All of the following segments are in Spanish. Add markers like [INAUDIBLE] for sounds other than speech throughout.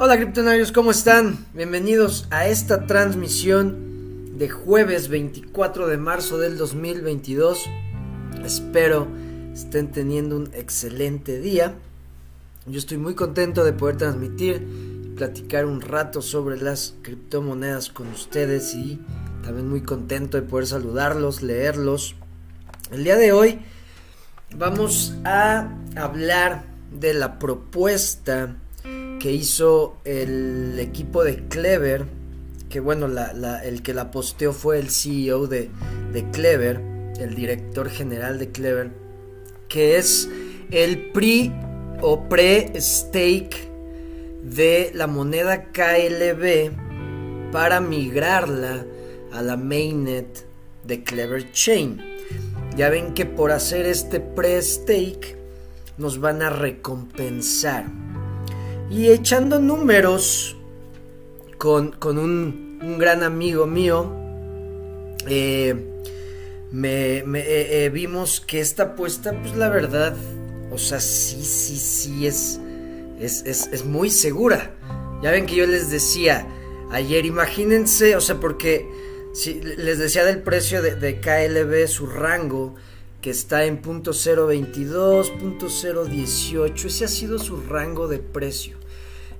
Hola criptonarios, ¿cómo están? Bienvenidos a esta transmisión de jueves 24 de marzo del 2022. Espero estén teniendo un excelente día. Yo estoy muy contento de poder transmitir y platicar un rato sobre las criptomonedas con ustedes y también muy contento de poder saludarlos, leerlos. El día de hoy vamos a hablar de la propuesta que hizo el equipo de Clever, que bueno, el que la posteó fue el CEO de, de Clever, el director general de Clever, que es el PRI o pre-stake de la moneda KLB para migrarla a la mainnet de Clever Chain. Ya ven que por hacer este pre-stake nos van a recompensar y echando números con, un, un, gran amigo mío, eh, me, eh, eh, vimos que esta apuesta, pues la verdad, o sea, sí, sí, sí, es, es, es, muy segura. Ya ven que yo les decía ayer, imagínense, o sea, porque si, les decía del precio de, de KLB, su rango, que está en .022, .018, ese ha sido su rango de precio.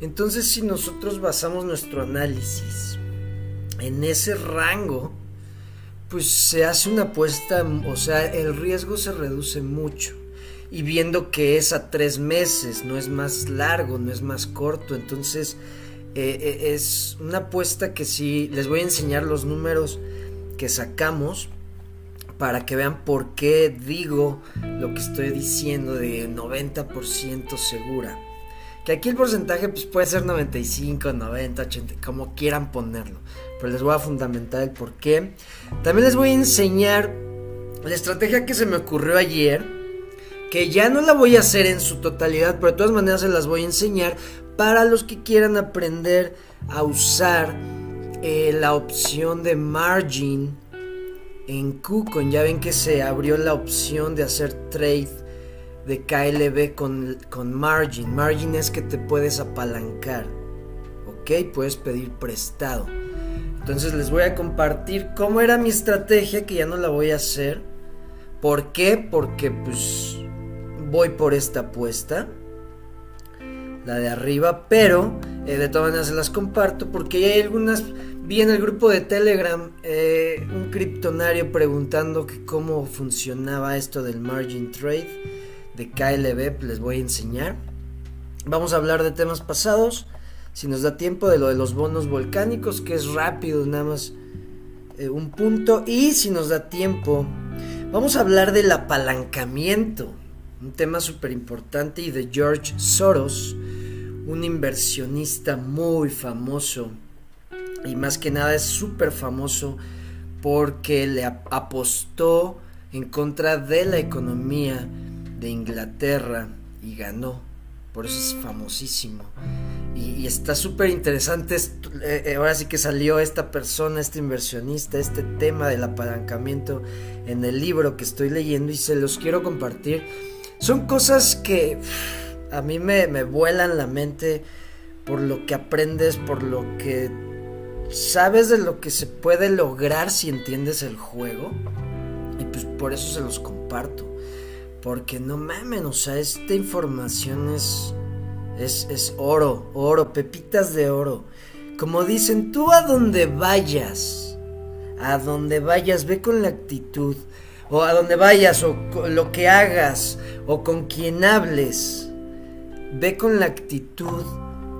Entonces, si nosotros basamos nuestro análisis en ese rango, pues se hace una apuesta, o sea, el riesgo se reduce mucho. Y viendo que es a tres meses, no es más largo, no es más corto, entonces eh, eh, es una apuesta que sí, les voy a enseñar los números que sacamos para que vean por qué digo lo que estoy diciendo de 90% segura. Que aquí el porcentaje pues, puede ser 95, 90, 80, como quieran ponerlo. Pero les voy a fundamentar el por qué. También les voy a enseñar la estrategia que se me ocurrió ayer. Que ya no la voy a hacer en su totalidad, pero de todas maneras se las voy a enseñar para los que quieran aprender a usar eh, la opción de margin en KuCoin. Ya ven que se abrió la opción de hacer trade de KLB con, con margin. Margin es que te puedes apalancar. ¿Ok? Puedes pedir prestado. Entonces les voy a compartir cómo era mi estrategia que ya no la voy a hacer. ¿Por? Porque pues voy por esta apuesta. La de arriba. Pero eh, de todas maneras las comparto porque hay algunas... Vi en el grupo de Telegram eh, un criptonario preguntando que cómo funcionaba esto del margin trade de KLB les voy a enseñar. Vamos a hablar de temas pasados, si nos da tiempo, de lo de los bonos volcánicos, que es rápido, nada más eh, un punto. Y si nos da tiempo, vamos a hablar del apalancamiento, un tema súper importante, y de George Soros, un inversionista muy famoso. Y más que nada es súper famoso porque le apostó en contra de la economía de Inglaterra y ganó. Por eso es famosísimo. Y, está súper interesante. Eh, eh, ahora sí que salió esta persona, este inversionista, este tema del apalancamiento en el libro que estoy leyendo y se los quiero compartir. Son cosas que a mí me, me vuelan la mente por lo que aprendes, por lo que sabes de lo que se puede lograr si entiendes el juego. Y pues por eso se los comparto. Porque no mamen, o sea, esta información es, es, es oro, oro, pepitas de oro. Como dicen, tú a donde vayas, a donde vayas, ve con la actitud, o a donde vayas, o lo que hagas, o con quien hables, ve con la actitud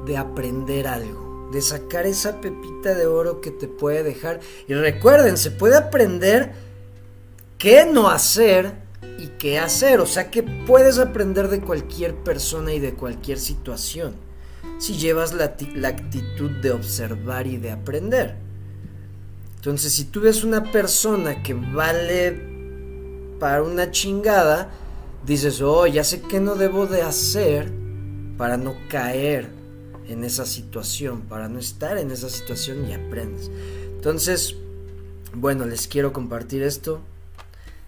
de aprender algo, de sacar esa pepita de oro que te puede dejar. Y recuerden, se puede aprender qué no hacer y qué hacer. O sea que puedes aprender de cualquier persona y de cualquier situación si llevas la, actitud de observar y de aprender. Entonces, si tú ves una persona que vale para una chingada, dices, oh, ya sé qué no debo de hacer para no caer en esa situación, para no estar en esa situación y aprendes. Entonces, bueno, les quiero compartir esto.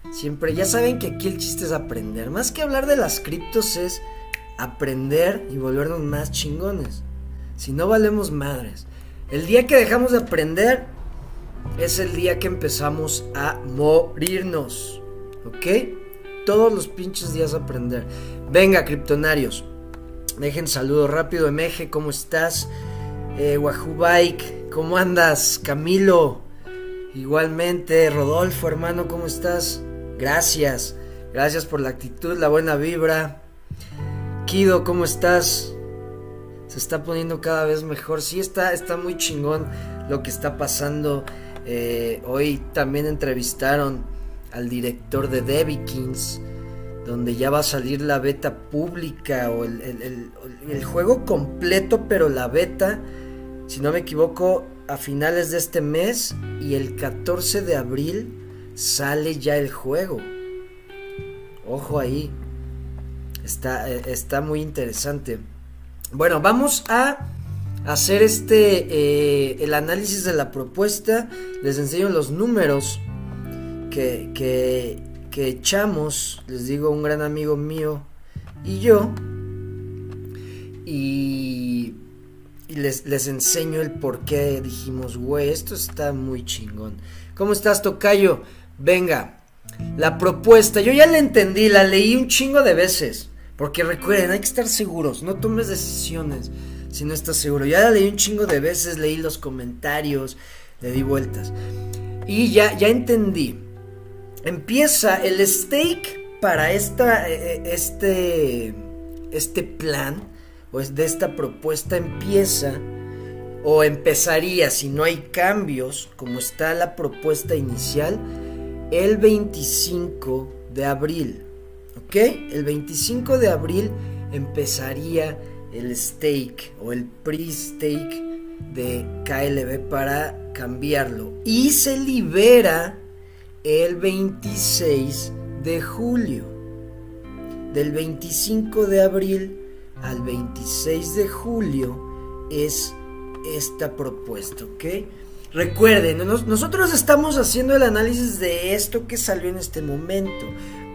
Siempre, ya saben que aquí el chiste es aprender. Más que hablar de las criptos es aprender y volvernos más chingones. Si no valemos madres. El día que dejamos de aprender es el día que empezamos a morirnos. ¿Ok? Todos los pinches días aprender. Venga, criptonarios. Dejen saludo rápido. Emeje, ¿cómo estás? Eh, Wahoo Bike, ¿cómo andas? Camilo, igualmente. Rodolfo, hermano, ¿cómo estás? Gracias. Gracias por la actitud, la buena vibra. Kido, ¿cómo estás? Se está poniendo cada vez mejor. Sí, está, está muy chingón lo que está pasando. Eh, hoy también entrevistaron al director de Debbie Kings, donde ya va a salir la beta pública o el juego completo, pero la beta, si no me equivoco, a finales de este mes y el 14 de abril sale ya el juego. Ojo ahí. Está, eh, está muy interesante. Bueno, vamos a hacer este eh, el análisis de la propuesta. Les enseño los números que, que, echamos. Les digo, un gran amigo mío y yo. Y, y les, les enseño el por qué dijimos, güey, esto está muy chingón. ¿Cómo estás, Tocayo? Venga, la propuesta, yo ya la entendí, la leí un chingo de veces. Porque recuerden, hay que estar seguros, no tomes decisiones si no estás seguro. Ya la leí un chingo de veces, leí los comentarios, le di vueltas. Y ya, ya entendí. Empieza el stake para esta, e, e, este, este plan, o de esta propuesta, empieza o empezaría, si no hay cambios, como está la propuesta inicial, el 25 de abril. ¿Ok? El 25 de abril empezaría el stake o el pre-stake de KLB para cambiarlo. Y se libera el 26 de julio. Del 25 de abril al 26 de julio es esta propuesta, ¿ok? Recuerden, nosotros estamos haciendo el análisis de esto que salió en este momento.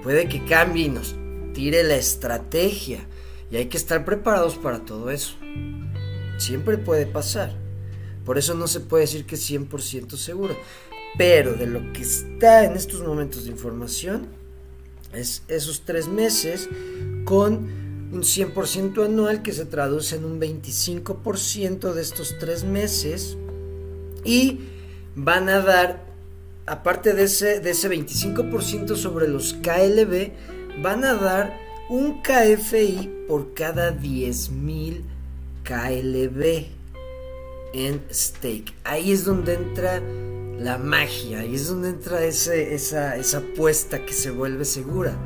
Puede que cambie y nos tire la estrategia. Y hay que estar preparados para todo eso. Siempre puede pasar. Por eso no se puede decir que es 100% seguro. Pero de lo que está en estos momentos de información, es esos tres meses con un 100% anual que se traduce en un 25% de estos tres meses y van a dar, aparte de ese, de ese 25% sobre los KLB, van a dar un KFI por cada 10.000 KLB en stake. Ahí es donde entra la magia, ahí es donde entra esa, esa apuesta que se vuelve segura.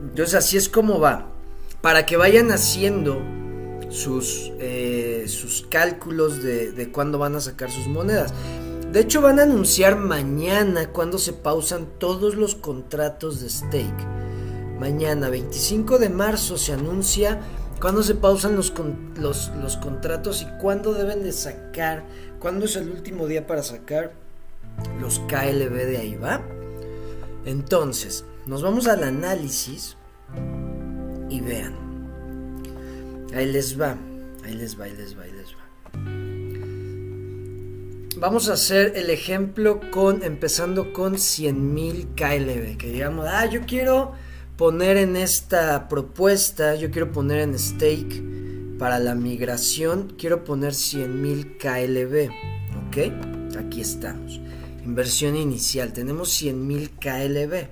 Entonces así es como va. Para que vayan haciendo sus, eh, sus cálculos de, de cuándo van a sacar sus monedas. De hecho, van a anunciar mañana cuando se pausan todos los contratos de stake. Mañana, 25 de marzo, se anuncia cuándo se pausan los, los, los contratos y cuándo deben de sacar, cuándo es el último día para sacar los KLB de ahí, ¿va? Entonces, nos vamos al análisis y vean. Ahí les va, ahí les va, ahí les va, ahí les va. Vamos a hacer el ejemplo con empezando con 100.000 KLB, que digamos, ah, yo quiero poner en esta propuesta, yo quiero poner en stake para la migración, quiero poner 100.000 KLB, ¿ok? Aquí estamos. Inversión inicial, tenemos 100.000 KLB.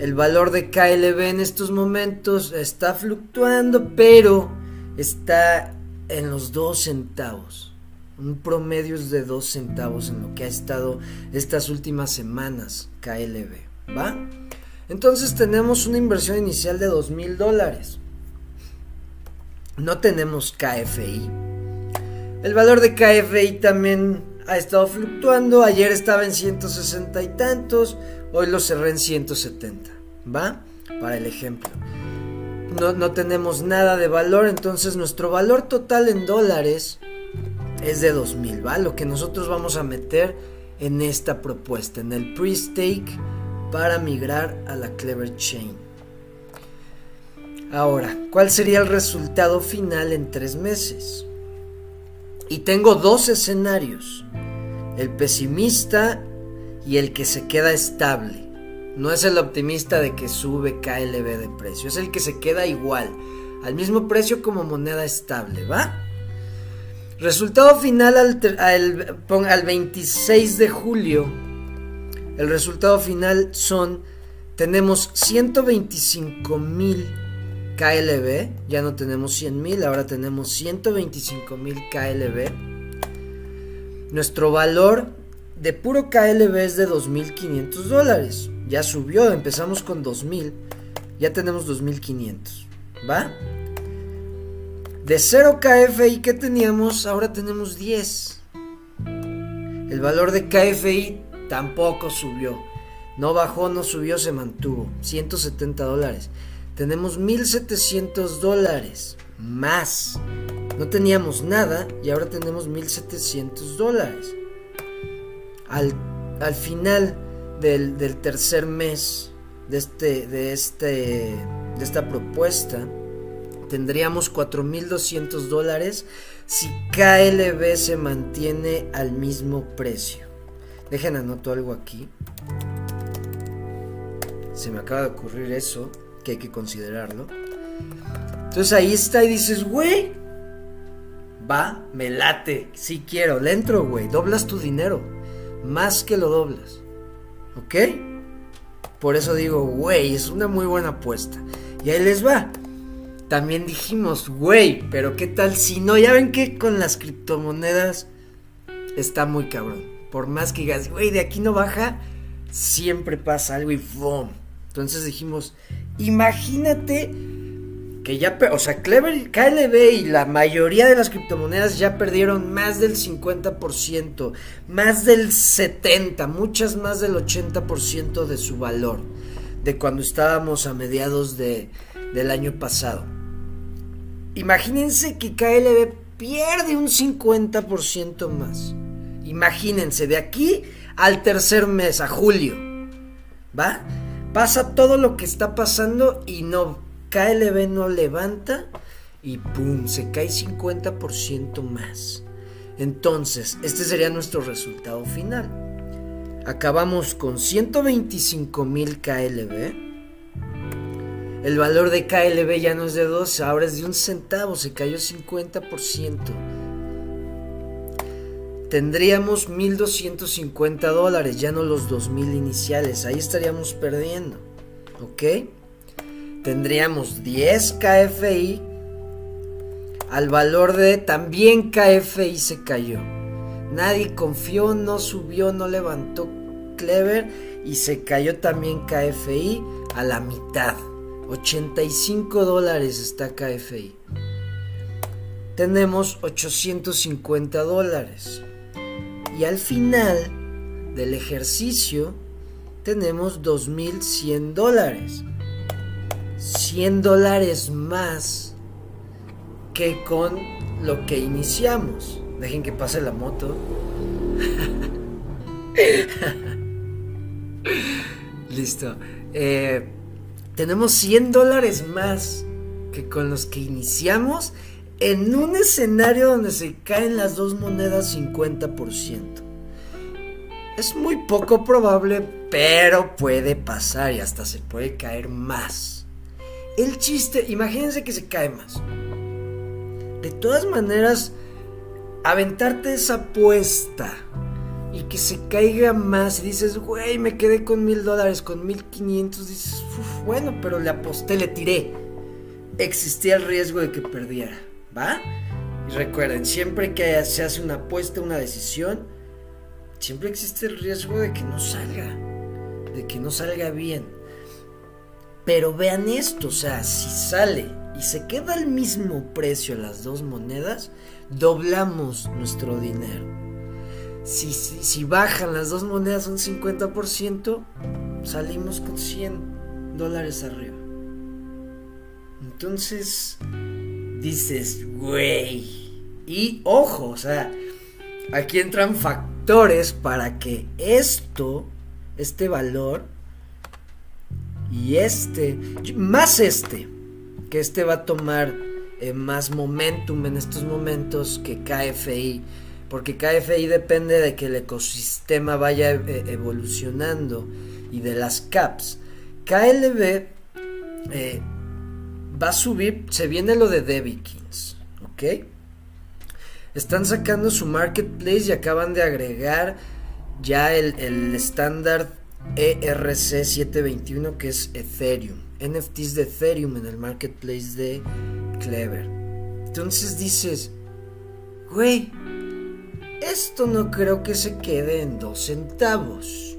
El valor de KLB en estos momentos está fluctuando, pero está en los 2 centavos. Un promedio es de 2 centavos en lo que ha estado estas últimas semanas KLB. ¿Va? Entonces tenemos una inversión inicial de 2 mil dólares. No tenemos KFI. El valor de KFI también ha estado fluctuando. Ayer estaba en 160 y tantos. Hoy lo cerré en 170. ¿Va? Para el ejemplo. No, no, tenemos nada de valor. Entonces nuestro valor total en dólares es de 2000. ¿Va? Lo que nosotros vamos a meter en esta propuesta. En el pre-stake para migrar a la Clever Chain. Ahora, ¿cuál sería el resultado final en tres meses? Y tengo dos escenarios, el pesimista y el que se queda estable. No es el optimista de que sube KLB de precio, es el que se queda igual, al mismo precio como moneda estable, ¿va? Resultado final al, al 26 de julio. El resultado final son, tenemos 125 mil KLB, ya no tenemos 100 mil, ahora tenemos 125 mil KLB. Nuestro valor de puro KLB es de 2.500 dólares. Ya subió, empezamos con 2.000, ya tenemos 2.500, ¿va? De 0 KFI que teníamos, ahora tenemos 10. El valor de KFI tampoco subió. No bajó, no subió, se mantuvo. 170 dólares tenemos 1700 dólares más. No teníamos nada y ahora tenemos 1700 dólares. Al, al final del, tercer mes de, este, de, este, de esta propuesta, tendríamos 4200 dólares si KLB se mantiene al mismo precio. Dejen anoto algo aquí. Se me acaba de ocurrir eso que hay que considerarlo. Entonces ahí está y dices, güey, va, me late, si quiero, le entro, güey, doblas tu dinero, más que lo doblas, ¿ok? Por eso digo, güey, es una muy buena apuesta. Y ahí les va. También dijimos, güey, pero ¿qué tal si no? Ya ven que con las criptomonedas está muy cabrón. Por más que digas, güey, de aquí no baja, siempre pasa algo y ¡boom! Entonces dijimos, imagínate que ya, o sea, Clever, KLB y la mayoría de las criptomonedas ya perdieron más del 50%, más del 70%, muchas más del 80% de su valor de cuando estábamos a mediados de, del año pasado. Imagínense que KLB pierde un 50% más. Imagínense, de aquí al tercer mes, a julio, ¿va? Pasa todo lo que está pasando y no, KLB no levanta y ¡pum! Se cae 50% más. Entonces, este sería nuestro resultado final. Acabamos con 125 mil KLB. El valor de KLB ya no es de 12, ahora es de un centavo, se cayó 50% tendríamos 1.250 dólares, ya no los 2.000 iniciales, ahí estaríamos perdiendo, ¿ok? Tendríamos 10 KFI al valor de también KFI se cayó. Nadie confió, no subió, no levantó Clever y se cayó también KFI a la mitad. 85 dólares está KFI. Tenemos 850 dólares. Y al final del ejercicio tenemos 2.100 dólares. 100 dólares más que con lo que iniciamos. Dejen que pase la moto. [LAUGHS] Listo. Eh, tenemos 100 dólares más que con los que iniciamos en un escenario donde se caen las dos monedas 50%. Es muy poco probable, pero puede pasar y hasta se puede caer más. El chiste, imagínense que se cae más. De todas maneras, aventarte esa apuesta y que se caiga más y dices, güey, me quedé con mil dólares, con mil quinientos, dices, bueno, pero le aposté, le tiré. Existía el riesgo de que perdiera. ¿va? Y recuerden, siempre que se hace una apuesta, una decisión, siempre existe el riesgo de que no salga, de que no salga bien. Pero vean esto, o sea, si sale y se queda al mismo precio las dos monedas, doblamos nuestro dinero. Si, si, si bajan las dos monedas un 50%, salimos con 100 dólares arriba. Entonces, dices, güey. Y ojo, o sea, aquí entran factores para que esto, este valor y este, más este, que este va a tomar eh, más momentum en estos momentos que KFI, porque KFI depende de que el ecosistema vaya eh, evolucionando y de las caps. KLB eh, va a subir, se viene lo de Debikins, ¿ok? Están sacando su marketplace y acaban de agregar ya el estándar ERC 721 que es Ethereum. NFTs de Ethereum en el marketplace de Clever. Entonces dices, güey, esto no creo que se quede en dos centavos.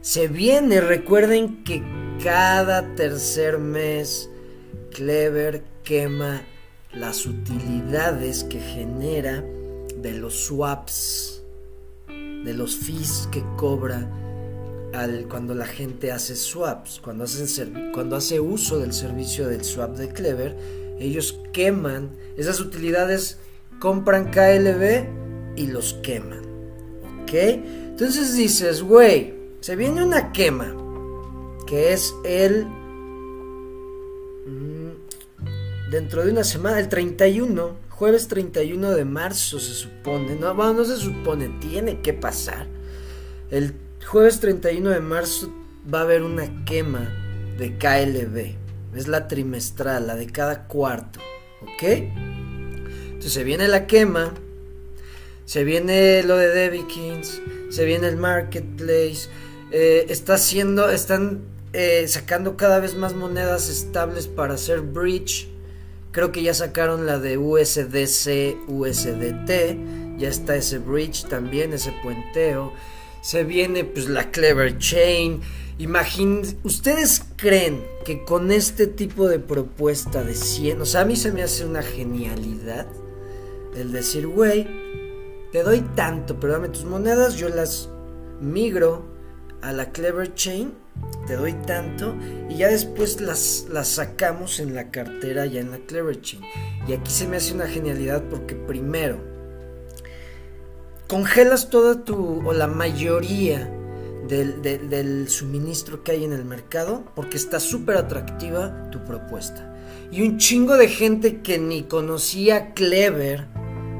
Se viene, recuerden que cada tercer mes Clever quema las utilidades que genera de los swaps, de los fees que cobra al, cuando la gente hace swaps, cuando, cuando hace uso del servicio del swap de Clever, ellos queman esas utilidades, compran KLB y los queman. ¿Ok? Entonces dices, güey, se viene una quema, que es el... Mm, dentro de una semana, el 31, jueves 31 de marzo se supone, no, bueno, no se supone, tiene que pasar. El Jueves 31 de marzo va a haber una quema de KLB. Es la trimestral, la de cada cuarto. ¿Ok? Entonces se viene la quema. Se viene lo de Debikins. Se viene el marketplace. Eh, está haciendo. Están eh, sacando cada vez más monedas estables para hacer bridge. Creo que ya sacaron la de USDC, USDT. Ya está ese bridge también, ese puenteo se viene pues la Clever Chain. Imaginen, ¿ustedes creen que con este tipo de propuesta de 100, o sea, a mí se me hace una genialidad el decir, güey, te doy tanto, pero dame tus monedas, yo las migro a la Clever Chain, te doy tanto, y ya después las, las sacamos en la cartera, ya en la Clever Chain. Y aquí se me hace una genialidad porque primero, congelas toda tu, o la mayoría del, suministro que hay en el mercado porque está súper atractiva tu propuesta. Y un chingo de gente que ni conocía Clever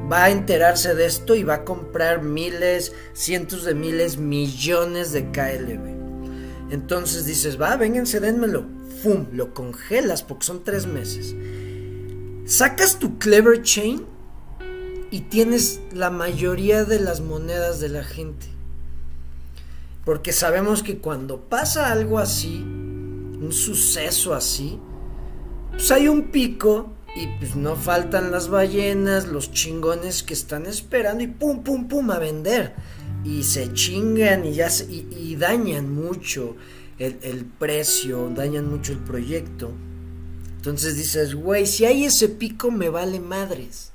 va a enterarse de esto y va a comprar miles, cientos de miles, millones de KLB. Entonces dices, va, vénganse, denmelo. ¡Fum! Lo congelas porque son tres meses. Sacas tu Clever Chain y tienes la mayoría de las monedas de la gente. Porque sabemos que cuando pasa algo así, un suceso así, pues hay un pico y pues no faltan las ballenas, los chingones que están esperando y pum, pum, pum a vender. Y se chingan y, ya y, dañan mucho el, el precio, dañan mucho el proyecto. Entonces dices, güey, si hay ese pico me vale madres.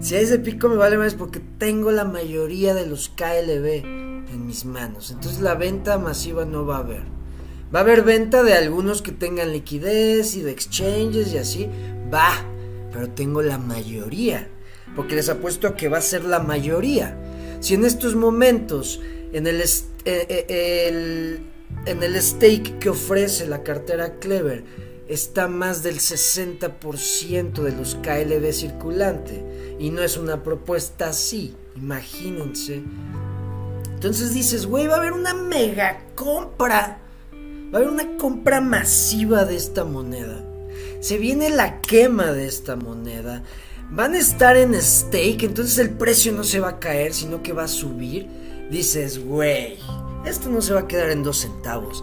Si hay ese pico me vale más porque tengo la mayoría de los KLB en mis manos. Entonces la venta masiva no va a haber. Va a haber venta de algunos que tengan liquidez y de exchanges y así. Va, pero tengo la mayoría. Porque les apuesto que va a ser la mayoría. Si en estos momentos, en el, eh, eh, el, en el stake que ofrece la cartera Clever, está más del 60% de los KLB circulante y no es una propuesta así, imagínense. Entonces dices, güey, va a haber una mega compra. Va a haber una compra masiva de esta moneda. Se viene la quema de esta moneda. Van a estar en stake, entonces el precio no se va a caer, sino que va a subir. Dices, güey, esto no se va a quedar en dos centavos,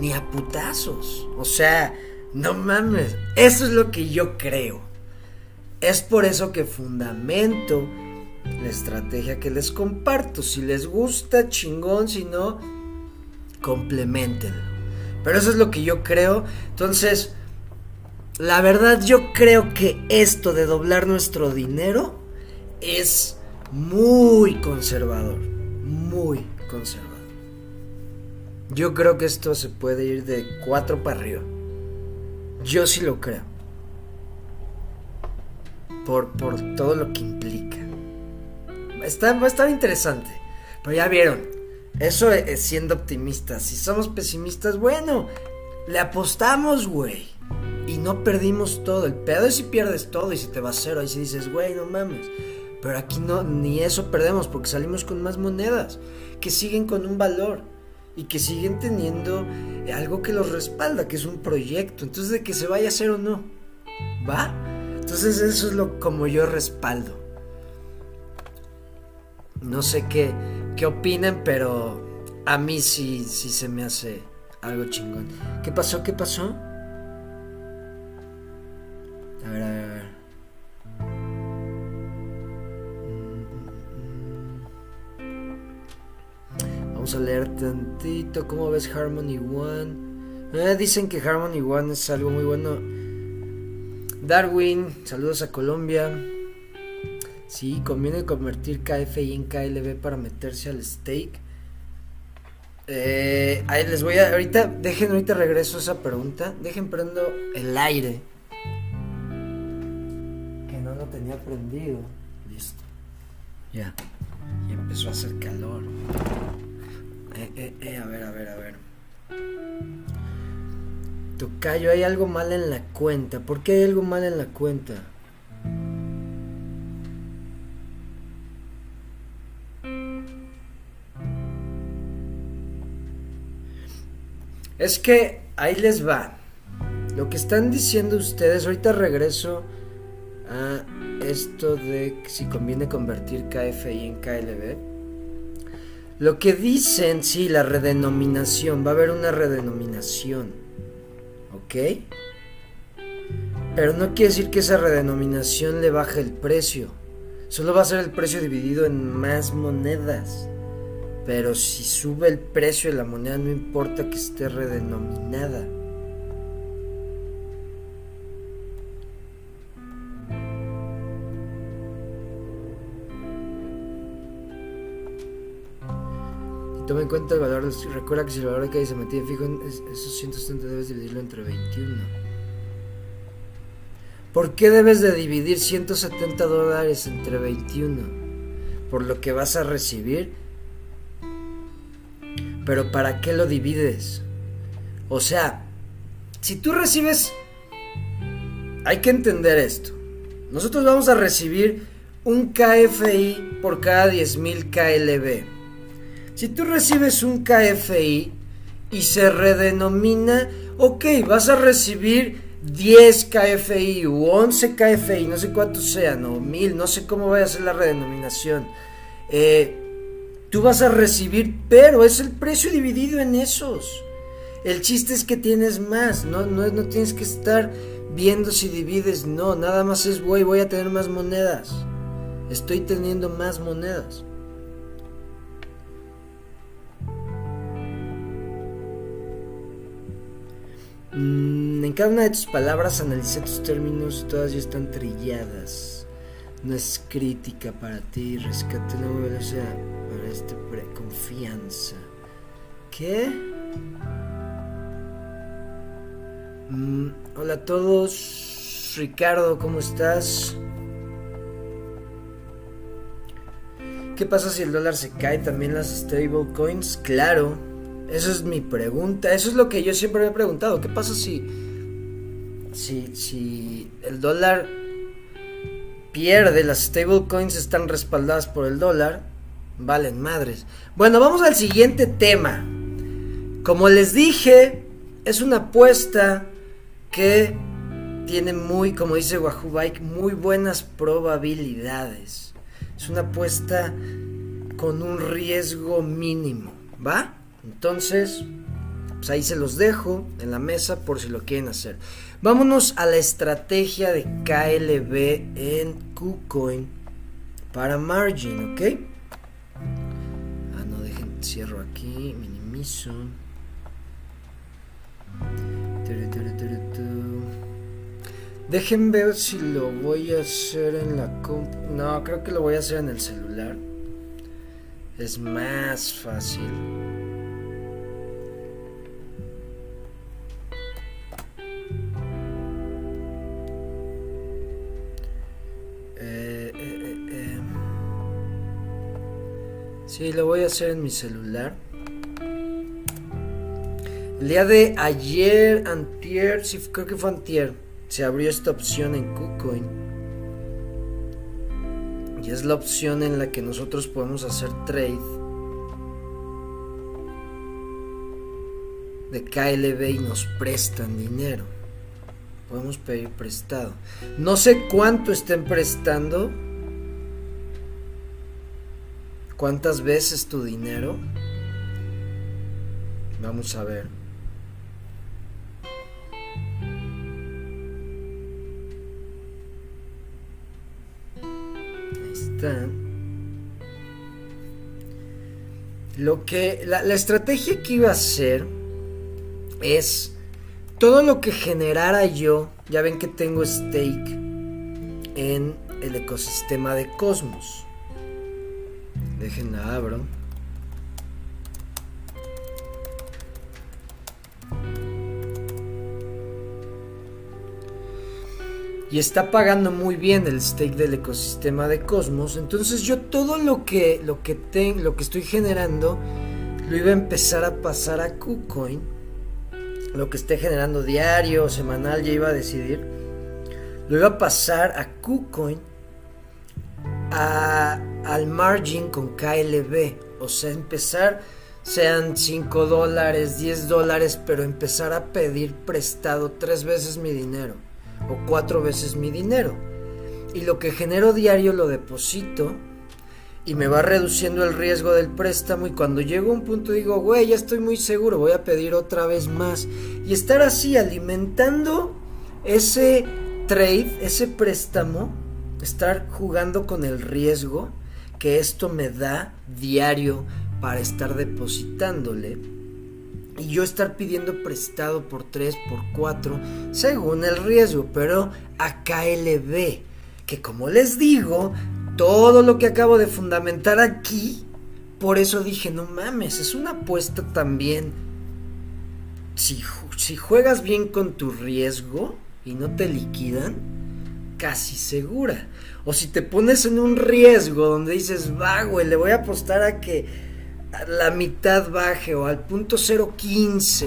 ni a putazos. O sea, no mames, eso es lo que yo creo. Es por eso que fundamento la estrategia que les comparto. Si les gusta, chingón, si no, complementenlo. Pero eso es lo que yo creo. Entonces, la verdad yo creo que esto de doblar nuestro dinero es muy conservador. Muy conservador. Yo creo que esto se puede ir de cuatro para arriba. Yo sí lo creo. Por, por todo lo que implica. Está, va a estar interesante. Pero ya vieron. Eso es siendo optimistas. Si somos pesimistas, bueno, le apostamos, güey. Y no perdimos todo. El pedo es si pierdes todo y si te va a cero. Ahí si dices, güey, no mames. Pero aquí no, ni eso perdemos porque salimos con más monedas que siguen con un valor y que siguen teniendo algo que los respalda, que es un proyecto. Entonces, de que se vaya a hacer o no, ¿va? Entonces, eso es lo como yo respaldo. No sé qué, qué opinen, pero a mí sí, sí se me hace algo chingón. ¿Qué pasó? ¿Qué pasó? A ver, a ver. Vamos a leer tantito. ¿Cómo ves Harmony One? Eh, dicen que Harmony One es algo muy bueno. Darwin, saludos a Colombia. Sí, conviene convertir KFI en KLB para meterse al stake. Eh, ahí les voy a. Ahorita, dejen, ahorita regreso a esa pregunta. Dejen prendo el aire. Que no lo tenía prendido. Listo. Ya. Y empezó a hacer calor. Eh, eh, eh, a ver, a ver, a ver. Tocayo, hay algo mal en la cuenta. ¿Por qué hay algo mal en la cuenta? Es que ahí les va. Lo que están diciendo ustedes, ahorita regreso a esto de si conviene convertir KFI en KLB. Lo que dicen, sí, la redenominación, va a haber una redenominación. ¿Ok? Pero no quiere decir que esa redenominación le baje el precio. Solo va a ser el precio dividido en más monedas. Pero si sube el precio de la moneda, no importa que esté redenominada. Toma en cuenta el valor. Recuerda que si el valor de calle se mantiene fijo en esos 170, debes dividirlo entre 21. ¿Por qué debes de dividir 170 dólares entre 21? Por lo que vas a recibir pero ¿para qué lo divides? O sea, si tú recibes... Hay que entender esto. Nosotros vamos a recibir un KFI por cada 10.000 KLB. Si tú recibes un KFI y se redenomina, ok, vas a recibir 10 KFI u 11 KFI, no sé cuántos sean, o 1000, no sé cómo vaya a ser la redenominación. Eh, Tú vas a recibir, pero es el precio dividido en esos. El chiste es que tienes más, no, no, no tienes que estar viendo si divides, no, nada más es voy, voy a tener más monedas. Estoy teniendo más monedas. Mm, en cada una de tus palabras analicé tus términos, todas ya están trilladas. No es crítica para ti, rescate la sea, para este confianza. ¿Qué? Mm, hola a todos. Ricardo, ¿cómo estás? ¿Qué pasa si el dólar se cae? ¿También las stable coins? Claro. Esa es mi pregunta. Eso es lo que yo siempre me he preguntado. ¿Qué pasa si. Si, si el dólar pierde, las stable coins están respaldadas por el dólar? Valen madres. Bueno, vamos al siguiente tema. Como les dije, es una apuesta que tiene muy, como dice Wahoo muy buenas probabilidades. Es una apuesta con un riesgo mínimo, ¿va? Entonces, pues ahí se los dejo en la mesa por si lo quieren hacer. Vámonos a la estrategia de KLB en KuCoin para margin, ¿ok? Ah, no, dejen, cierro aquí, minimizo. Dejen ver si lo voy a hacer en la comp. No, creo que lo voy a hacer en el celular. Es más fácil. Sí, lo voy a hacer en mi celular. El día de ayer, antier, sí, creo que fue antier. se abrió esta opción en KuCoin. Y es la opción en la que nosotros podemos hacer trade de KLB y nos prestan dinero. Podemos pedir prestado. No sé cuánto estén prestando. ¿Cuántas veces tu dinero? Vamos a ver. Ahí está. Lo que la, la estrategia que iba a hacer es todo lo que generara yo, ya ven que tengo stake en el ecosistema de Cosmos. Déjenla abro. y está pagando muy bien el stake del ecosistema de Cosmos. Entonces yo todo lo que lo que lo que estoy generando lo iba a empezar a pasar a KuCoin. Lo que esté generando diario o semanal ya iba a decidir. Lo iba a pasar a KuCoin a, al margin con KLB. O sea, empezar sean 5 dólares, 10 dólares, pero empezar a pedir prestado tres veces mi dinero o cuatro veces mi dinero. Y lo que genero diario lo deposito y me va reduciendo el riesgo del préstamo y cuando llego a un punto digo, güey, ya estoy muy seguro, voy a pedir otra vez más. Y estar así alimentando ese trade, ese préstamo, estar jugando con el riesgo que esto me da diario para estar depositándole y yo estar pidiendo prestado por 3, por 4, según el riesgo, pero a KLB, que como les digo, todo lo que acabo de fundamentar aquí, por eso dije, no mames, es una apuesta también. Si, si juegas bien con tu riesgo y no te liquidan, casi segura. O si te pones en un riesgo donde dices, va, güey, le voy a apostar a que la mitad baje o al punto 0.15,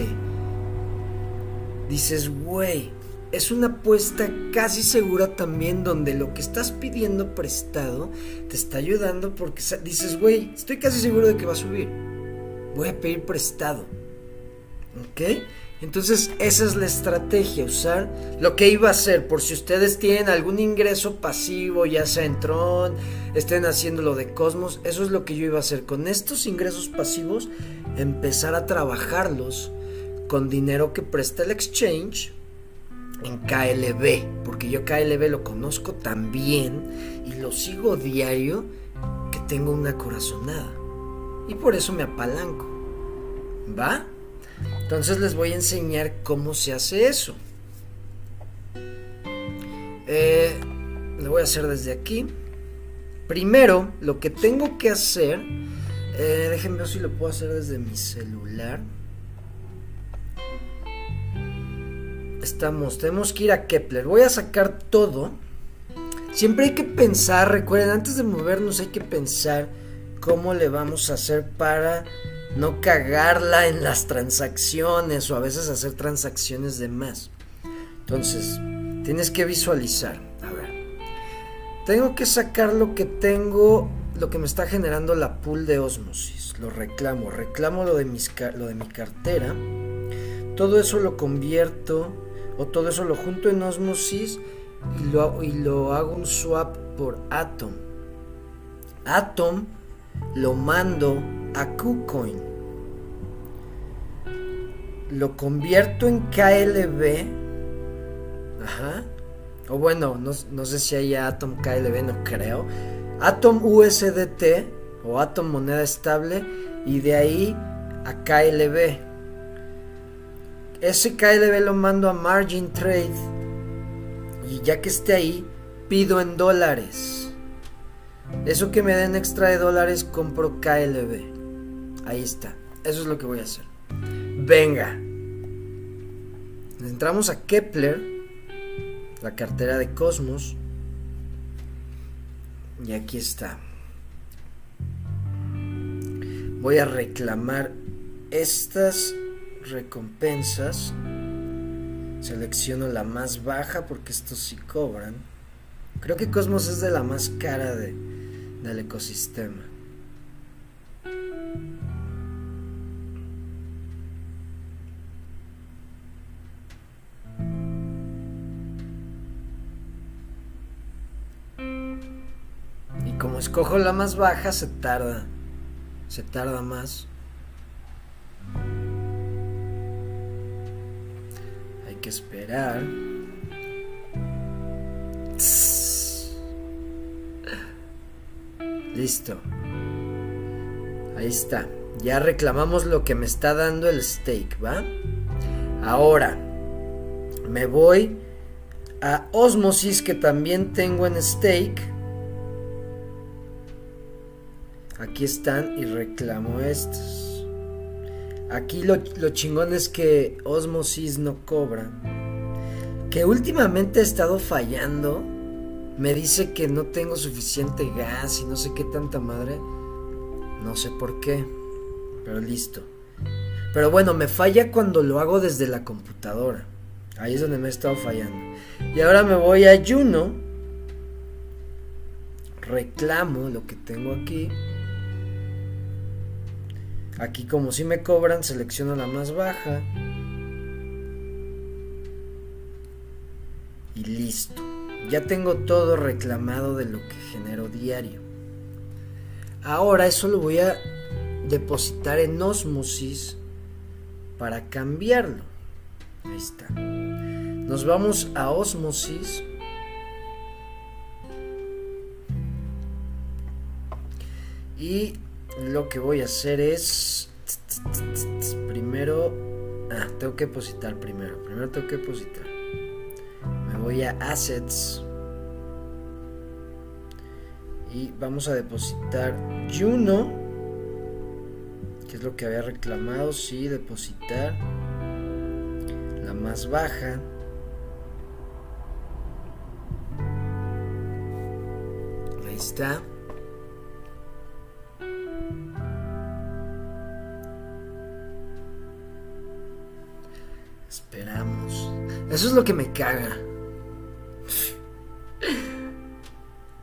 dices, güey, es una apuesta casi segura también donde lo que estás pidiendo prestado te está ayudando porque dices, güey, estoy casi seguro de que va a subir. Voy a pedir prestado. ¿Ok? Entonces esa es la estrategia, usar lo que iba a hacer por si ustedes tienen algún ingreso pasivo, ya sea en Tron, estén haciendo lo de Cosmos, eso es lo que yo iba a hacer. Con estos ingresos pasivos, empezar a trabajarlos con dinero que presta el exchange en KLB, porque yo KLB lo conozco tan bien y lo sigo diario que tengo una corazonada. Y por eso me apalanco. ¿Va? Entonces les voy a enseñar cómo se hace eso. Eh, lo voy a hacer desde aquí. Primero, lo que tengo que hacer, eh, déjenme ver si lo puedo hacer desde mi celular. Estamos, tenemos que ir a Kepler. Voy a sacar todo. Siempre hay que pensar, recuerden, antes de movernos hay que pensar cómo le vamos a hacer para no cagarla en las transacciones o a veces hacer transacciones de más. Entonces, tienes que visualizar. A ver, tengo que sacar lo que tengo, lo que me está generando la pool de osmosis. Lo reclamo, reclamo lo de, mis, lo de mi cartera. Todo eso lo convierto o todo eso lo junto en osmosis y lo, y lo hago un swap por Atom. Atom lo mando a KuCoin. Lo convierto en KLB. Ajá. O bueno, no, sé si hay Atom KLB, no creo. Atom USDT o Atom moneda estable y de ahí a KLB. Ese KLB lo mando a Margin Trade y ya que esté ahí, pido en dólares. Eso que me den extra de dólares, compro KLB. Ahí está. Eso es lo que voy a hacer. Venga. Entramos a Kepler, la cartera de Cosmos. Y aquí está. Voy a reclamar estas recompensas. Selecciono la más baja porque estos sí cobran. Creo que Cosmos es de la más cara de, del ecosistema. Escojo la más baja, se tarda. Se tarda más. Hay que esperar. Listo. Ahí está. Ya reclamamos lo que me está dando el steak, ¿va? Ahora me voy a Osmosis que también tengo en steak. Aquí están y reclamo estos. Aquí lo, lo chingón es que Osmosis no cobra. Que últimamente ha estado fallando me dice que no tengo suficiente gas y no sé qué tanta madre. No sé por qué, pero listo. Pero bueno, me falla cuando lo hago desde la computadora. Ahí es donde me he estado fallando. Y ahora me voy a Juno. Reclamo lo que tengo aquí. Aquí como si me cobran, selecciono la más baja. Y listo. Ya tengo todo reclamado de lo que genero diario. Ahora eso lo voy a depositar en Osmosis para cambiarlo. Ahí está. Nos vamos a Osmosis. Y lo que voy a hacer es... Primero... Ah, tengo que depositar primero. Primero tengo que depositar voy a Assets y vamos a depositar Juno, que es lo que había reclamado, sí, depositar la más baja. Ahí está. Esperamos. Eso es lo que me caga.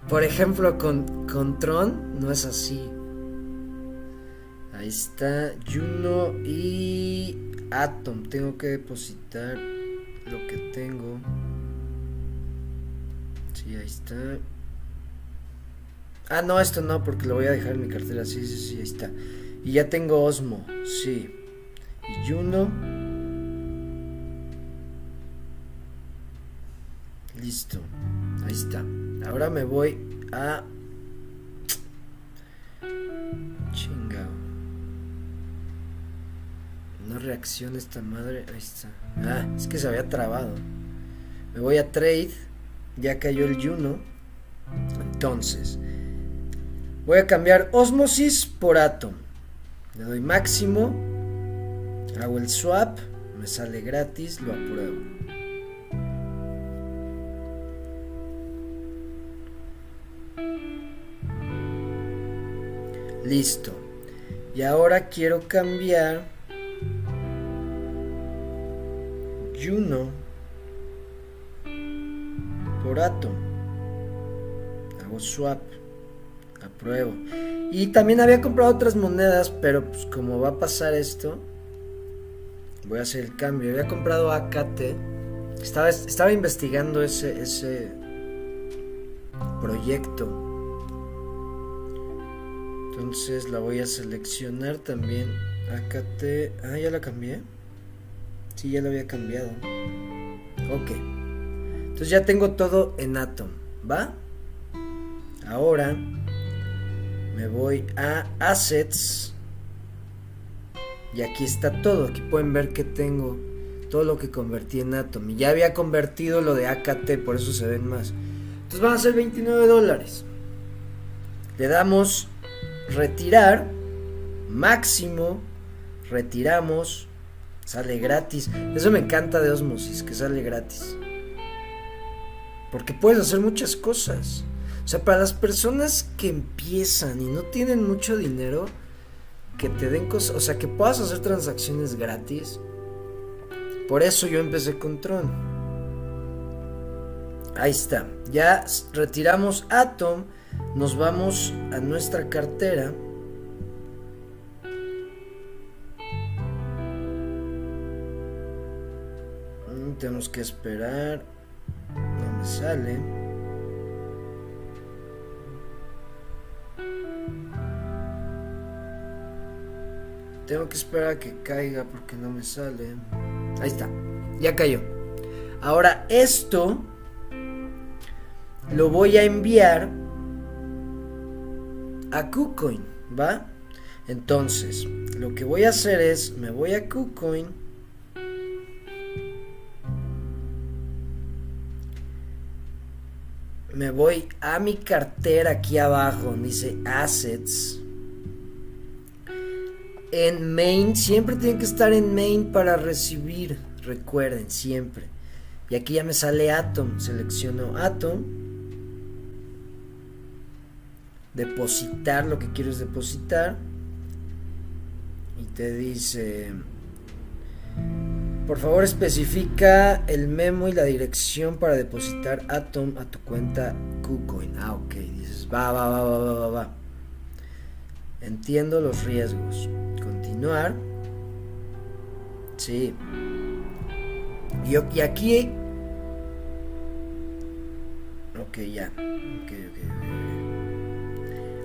Por ejemplo, con, con Tron no es así. Ahí está Juno y Atom. Tengo que depositar lo que tengo. Sí, ahí está. Ah, no, esto no, porque lo voy a dejar en mi cartera. Sí, sí, sí, ahí está. Y ya tengo Osmo, sí. Y Juno. Listo. Ahí está. Ahora me voy a... Chingao. No reacciona esta madre. Ahí está. Ah, es que se había trabado. Me voy a trade. Ya cayó el Juno. Entonces. Voy a cambiar Osmosis por Atom. Le doy máximo. Hago el swap. Me sale gratis. Lo apruebo. Listo. Y ahora quiero cambiar Juno por Atom. Hago swap. Apruebo. Y también había comprado otras monedas, pero pues como va a pasar esto, voy a hacer el cambio. Había comprado AKT. Estaba, estaba investigando ese, ese proyecto entonces la voy a seleccionar también. AKT. Ah, ya la cambié. Sí, ya la había cambiado. Ok. Entonces ya tengo todo en Atom. ¿Va? Ahora me voy a Assets. Y aquí está todo. Aquí pueden ver que tengo todo lo que convertí en Atom. Y ya había convertido lo de AKT, por eso se ven más. Entonces van a ser 29 dólares. Le damos retirar, máximo, retiramos, sale gratis. Eso me encanta de Osmosis, que sale gratis. Porque puedes hacer muchas cosas. O sea, para las personas que empiezan y no tienen mucho dinero, que te den cosas, o sea, que puedas hacer transacciones gratis, Por eso yo empecé con Tron. Ahí está. Ya retiramos Atom. Nos vamos a nuestra cartera. Mm, tenemos que esperar. No me sale. Tengo que esperar a que caiga porque no me sale. Ahí está. Ya cayó. Ahora esto lo voy a enviar a KuCoin, ¿va? Entonces, lo que voy a hacer es, me voy a KuCoin. Me voy a mi cartera aquí abajo, dice Assets en main, siempre tienen que estar en main para recibir, recuerden, siempre. Y aquí ya me sale Atom, selecciono Atom. Depositar lo que quiero es depositar. Y te dice, por favor especifica el memo y la dirección para depositar Atom a tu cuenta KuCoin. Ah, ok, dices, va, va, va, va, va, va. Entiendo los riesgos continuar. Sí. Y, y aquí... Ok, ya.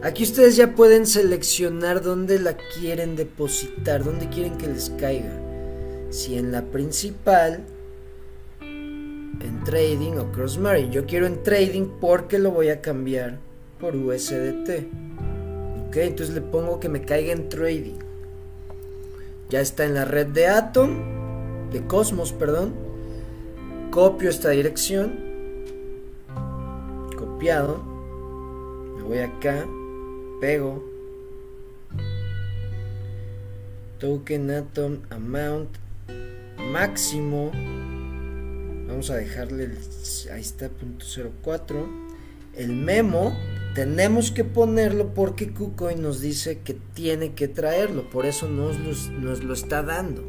Aquí ustedes ya pueden seleccionar dónde la quieren depositar, dónde quieren que les caiga. Si en la principal, en trading o cross margin. Yo quiero en trading porque lo voy a cambiar por USDT. Ok, entonces le pongo que me caiga en trading. Ya está en la red de Atom, de Cosmos, perdón. Copio esta dirección. Copiado. Me voy acá. Pego. Token Atom Amount máximo. Vamos a dejarle el, ahí está punto 04. El memo tenemos que ponerlo porque KuCoin nos dice que tiene que traerlo, por eso nos nos lo está dando.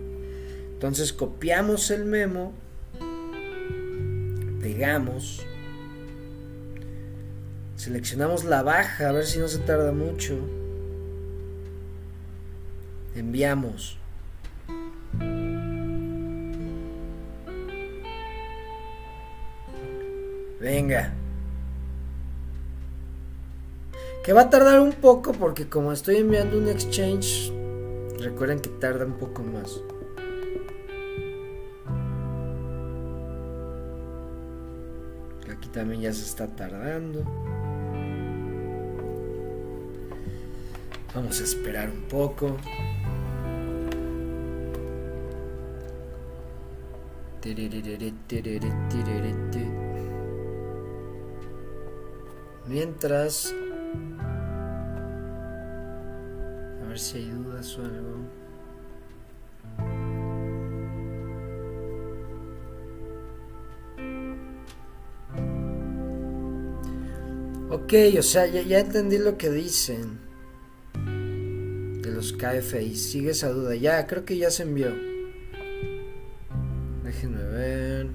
Entonces copiamos el memo, pegamos, seleccionamos la baja, a ver si no se tarda mucho. Enviamos. Venga. Que va a tardar un poco porque como estoy enviando un exchange, recuerden que tarda un poco más. Aquí también ya se está tardando. Vamos a esperar un poco. Mientras ver si hay dudas o algo. Ok, o sea, ya, entendí lo que dicen de los KFI. Sigue esa duda. Ya, creo que ya se envió. Déjenme ver.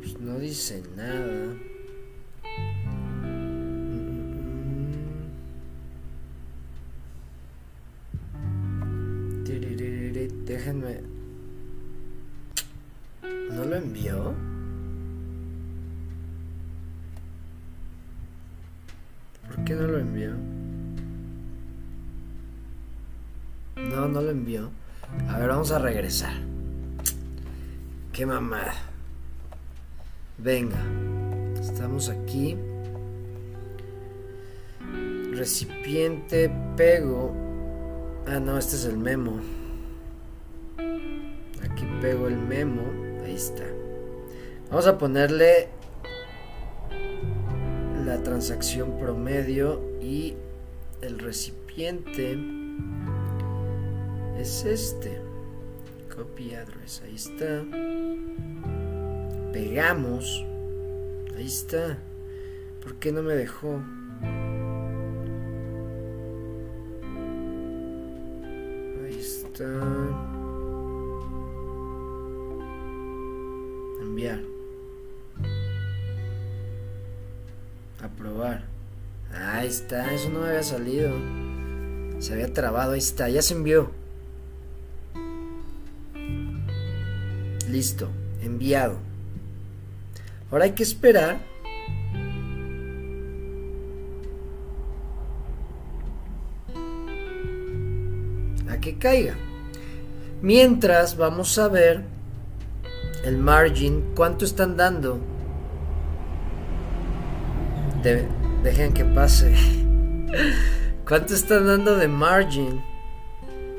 Pues no dice nada. Déjenme. ¿No lo envió? A ver, vamos a regresar. Qué mamada. Venga. Estamos aquí. Recipiente, pego. Ah, no, este es el memo pego el memo. Ahí está. Vamos a ponerle la transacción promedio y el recipiente es este. Copy address. Ahí está. Pegamos. Ahí está. ¿Por qué no me dejó? está. Enviar. Aprobar. Ahí está, eso no me había salido. Se había trabado, ahí está, ya se envió. Listo, enviado. Ahora hay que esperar. A que caiga. Mientras vamos a ver el margin, cuánto están dando. dejen que pase. [LAUGHS] ¿Cuánto están dando de margin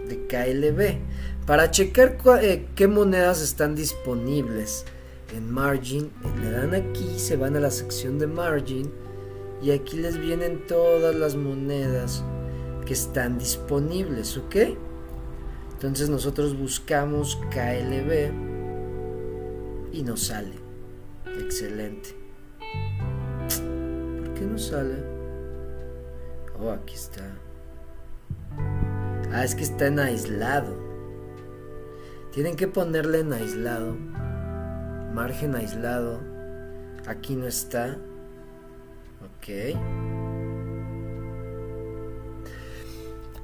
de KLB? Para checar eh, qué monedas están disponibles en margin, le dan aquí, se van a la sección de margin y aquí les vienen todas las monedas que están disponibles, ¿ok? Entonces nosotros buscamos KLB y nos sale. Excelente. ¿Por qué no sale? Oh, aquí está. Ah, es que está en aislado. Tienen que ponerle en aislado margen aislado. Aquí no está. Ok.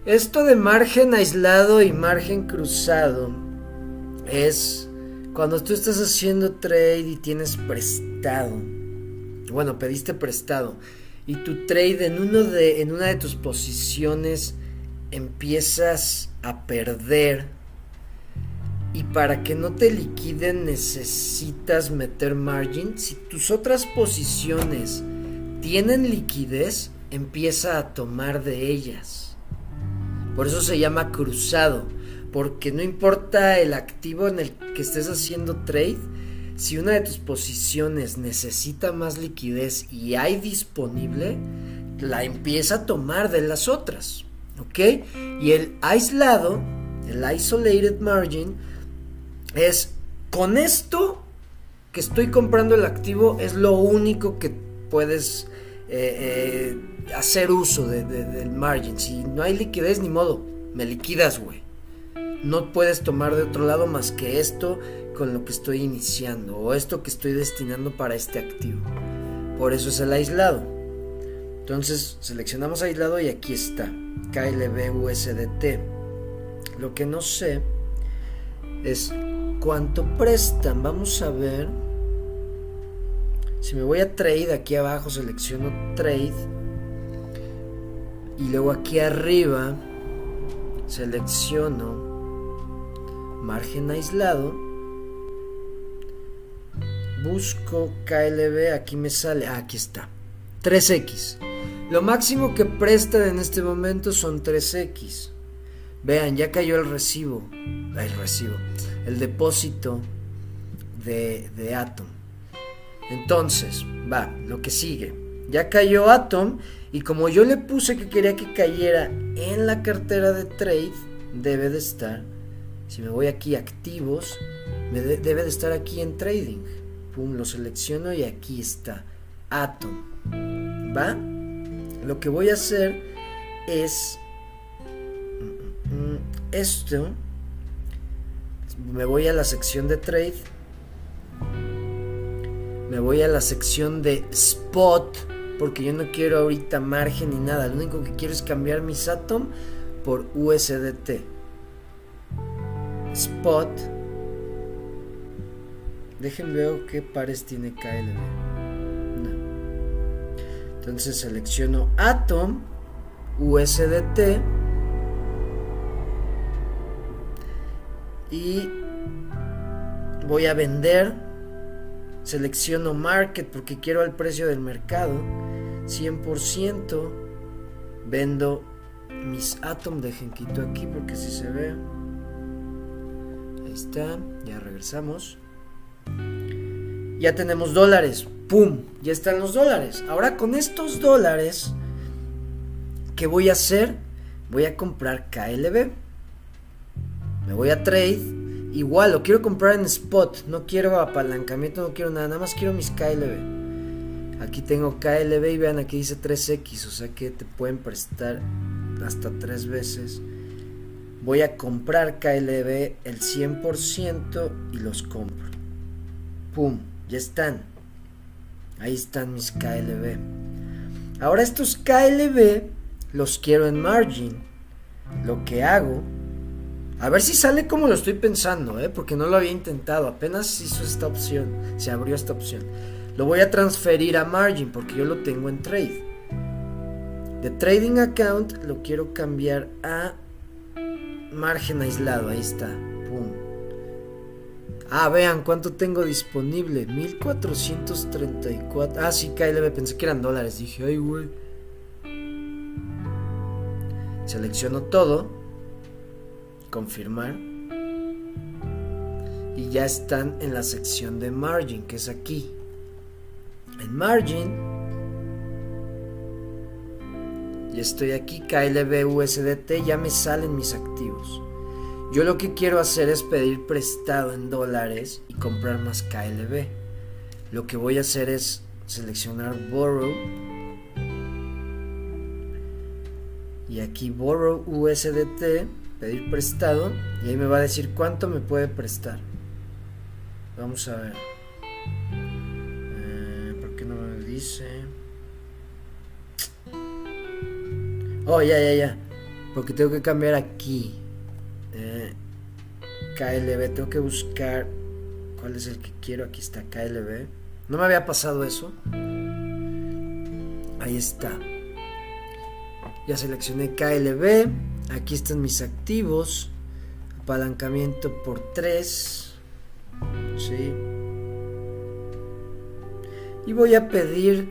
Esto de margen aislado y margen cruzado es cuando tú estás haciendo trade y tienes prestado. Bueno, pediste prestado y tu trade en de en una de tus posiciones empiezas a perder y para que no te liquiden necesitas meter margin. Si tus otras posiciones tienen liquidez, empieza a tomar de ellas. Por eso se llama cruzado, porque no importa el activo en el que estés haciendo trade, si una de tus posiciones necesita más liquidez y hay disponible, la empieza a tomar de las otras. ¿Ok? Y el aislado, el isolated margin, es con esto que estoy comprando el activo es lo único que puedes eh, eh, hacer uso del margin. Si no hay liquidez, ni modo, me liquidas, güey. No puedes tomar de otro lado más que esto con lo que estoy iniciando o esto que estoy destinando para este activo. Por eso es el aislado. Entonces seleccionamos aislado y aquí está, KLB USDT. Lo que no sé es cuánto prestan. Vamos a ver. Si me voy a trade, aquí abajo selecciono trade. Y luego aquí arriba selecciono margen aislado. Busco KLB, aquí me sale, ah, aquí está. 3X. Lo máximo que prestan en este momento son 3X. Vean, ya cayó el recibo. El recibo el depósito de, de Atom. Entonces, va, lo que sigue. Ya cayó Atom y como yo le puse que quería que cayera en la cartera de trade, debe de estar, si me voy aquí activos, debe de estar aquí en trading. Pum, lo selecciono y aquí está, Atom. ¿Va? Lo que voy a hacer es mm, mm, mm, esto me voy a la sección de trade. Me voy a la sección de spot. Porque yo no quiero ahorita margen ni nada. Lo único que quiero es cambiar mi Atom por USDT. Spot. Dejen ver qué pares tiene KLB. Entonces selecciono Atom, USDT y voy a vender selecciono market porque quiero el precio del mercado 100% vendo mis atom dejen quito aquí porque si se ve. Ahí está ya regresamos. Ya tenemos dólares pum ya están los dólares. Ahora con estos dólares ¿qué voy a hacer? voy a comprar KLB me voy a trade. Igual, lo quiero comprar en spot. No quiero apalancamiento, no quiero nada. Nada más quiero mis KLB. Aquí tengo KLB y vean aquí dice 3X. O sea que te pueden prestar hasta tres veces voy a comprar KLB el 100% y los compro. ¡Pum! Ya están. Ahí están mis KLB. Ahora estos KLB los quiero en margin. Lo que hago, a ver si sale como lo estoy pensando, ¿eh? porque no lo había intentado. Apenas hizo esta opción, se abrió esta opción. Lo voy a transferir a margin porque yo lo tengo en trade. De trading account lo quiero cambiar a margen aislado. Ahí está. Pum. Ah, vean cuánto tengo disponible. 1434. Ah, sí, KLB. Pensé que eran dólares. Dije, ay, güey. Selecciono todo. Confirmar. Y ya están en la sección de margin, que es aquí. En margin. Y estoy aquí, KLB USDT, ya me salen mis activos. Yo lo que quiero hacer es pedir prestado en dólares y comprar más KLB. Lo que voy a hacer es seleccionar Borrow. Y aquí Borrow USDT, pedir prestado. Y ahí me va a decir cuánto me puede prestar. Vamos a ver. Eh, ¿Por qué no me dice? Oh, ya, ya, ya. Porque tengo que cambiar aquí. Eh, KLB, tengo que buscar cuál es el que quiero. Aquí está KLB. No me había pasado eso. Ahí está. Ya seleccioné KLB. Aquí están mis activos. Apalancamiento por 3. Sí. Y voy a pedir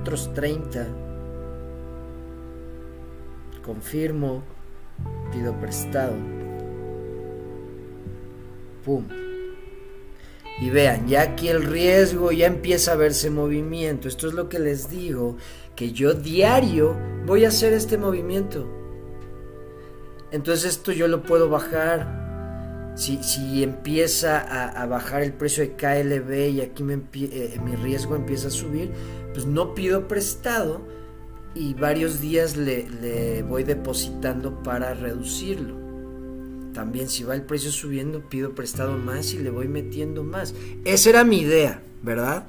otros 30. Confirmo pido prestado. Pum. Y vean, ya aquí el riesgo ya empieza a verse movimiento. Esto es lo que les digo, que yo diario voy a hacer este movimiento. Entonces esto yo lo puedo bajar. Si, si empieza a, bajar el precio de KLB y aquí me, eh, mi riesgo empieza a subir, pues no pido prestado y varios días le, voy depositando para reducirlo. También si va el precio subiendo, pido prestado más y le voy metiendo más. Esa era mi idea, ¿verdad?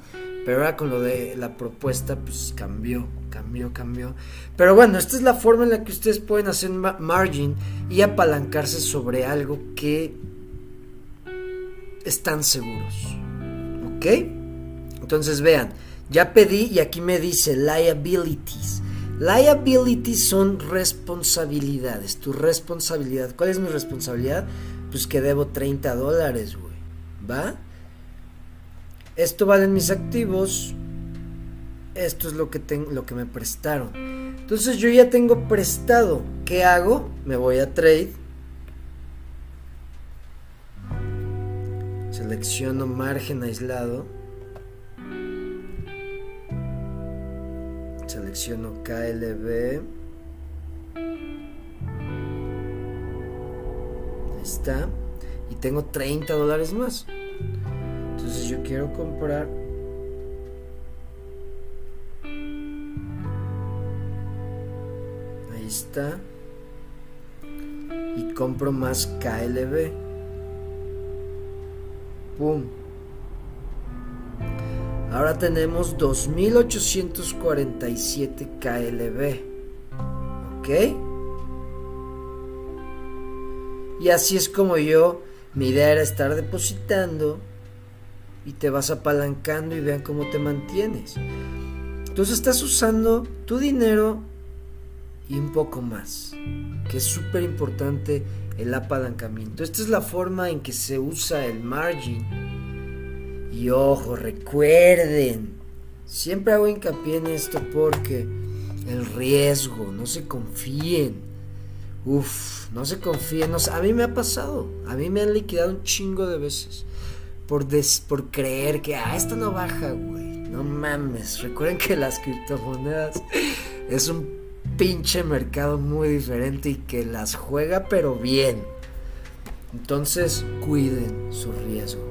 Pero con lo de la propuesta, pues cambió, cambió, cambió. Pero bueno, esta es la forma en la que ustedes pueden hacer margin y apalancarse sobre algo que están seguros. ¿Ok? Entonces vean, ya pedí y aquí me dice liabilities. Liabilities son responsabilidades. Tu responsabilidad. ¿Cuál es mi responsabilidad? Pues que debo 30 dólares, güey. ¿Va? Esto valen mis activos. Esto es lo que, tengo, lo que me prestaron. Entonces yo ya tengo prestado. ¿Qué hago? Me voy a trade. Selecciono margen aislado selecciono KLB Ahí está y tengo 30 dólares más entonces yo quiero comprar ahí está y compro más KLB pum Ahora tenemos 2847 KLB. ¿Ok? Y así es como yo, mi idea era estar depositando y te vas apalancando y vean cómo te mantienes. Entonces estás usando tu dinero y un poco más, que es súper importante el apalancamiento. Esta es la forma en que se usa el margin y ojo, recuerden, siempre hago hincapié en esto porque el riesgo, no se confíen. Uf, no se confíen. a mí me ha pasado, a mí me han liquidado un chingo de veces por, por creer que, ah, esto no baja, güey. No mames, recuerden que las criptomonedas es un pinche mercado muy diferente y que las juega pero bien. Entonces, cuiden su riesgo.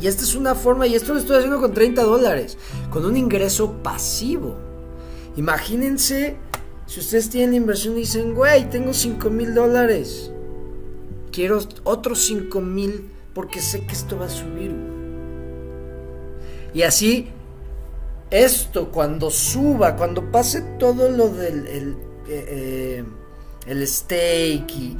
Y esta es una forma, y esto lo estoy haciendo con 30 dólares, con un ingreso pasivo. Imagínense Si ustedes tienen la inversión y dicen, güey, tengo 5 mil dólares, quiero otros 5 mil porque sé que esto va a subir. Y así, esto cuando suba, cuando pase todo lo del el, eh, eh, stake y,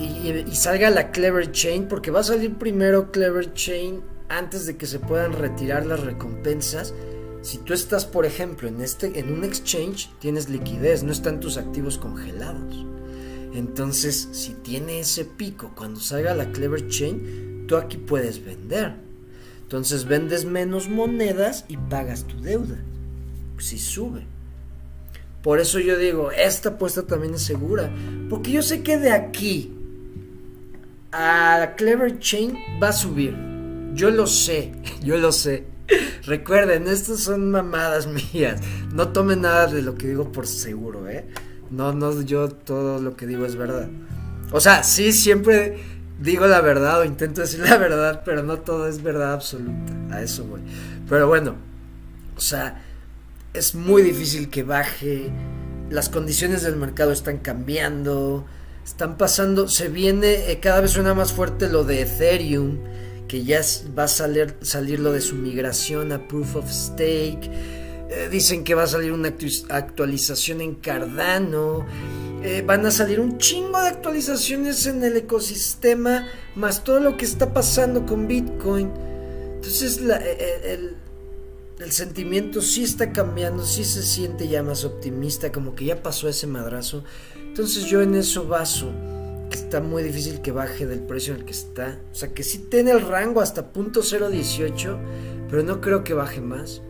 y, salga la Clever Chain, porque va a salir primero Clever Chain antes de que se puedan retirar las recompensas. Si tú estás, por ejemplo, en, este, en un exchange, tienes liquidez, no están tus activos congelados. Entonces, si tiene ese pico, cuando salga la Clever Chain, aquí puedes vender. Entonces vendes menos monedas y pagas tu deuda. Si sube. Por eso yo digo, esta apuesta también es segura. Porque yo sé que de aquí a Clever Chain va a subir. Yo lo sé, [LAUGHS] yo lo sé. Recuerden, estas son mamadas [LAUGHS] mías. No tomen nada de lo que digo por seguro, ¿eh? No, no, yo todo lo que digo es verdad. O sea, sí, siempre digo la verdad o intento decir la verdad, pero no todo es verdad absoluta. A eso voy. Pero bueno, o sea, es muy difícil que baje. Las condiciones del mercado están cambiando. Están pasando, se viene, eh, cada vez suena más fuerte lo de Ethereum que ya va a salir, salir lo de su migración a Proof of Stake. Eh, dicen que va a salir una actualización en Cardano. Eh, van a salir un chingo de actualizaciones en el ecosistema, más todo lo que está pasando con Bitcoin. Entonces e, e, el, sentimiento sí está cambiando, sí se siente ya más optimista, como que ya pasó ese madrazo. Entonces yo en eso baso está muy difícil que baje del precio en el que está. O sea, que sí tiene el rango hasta punto 0.18, pero no creo que baje más.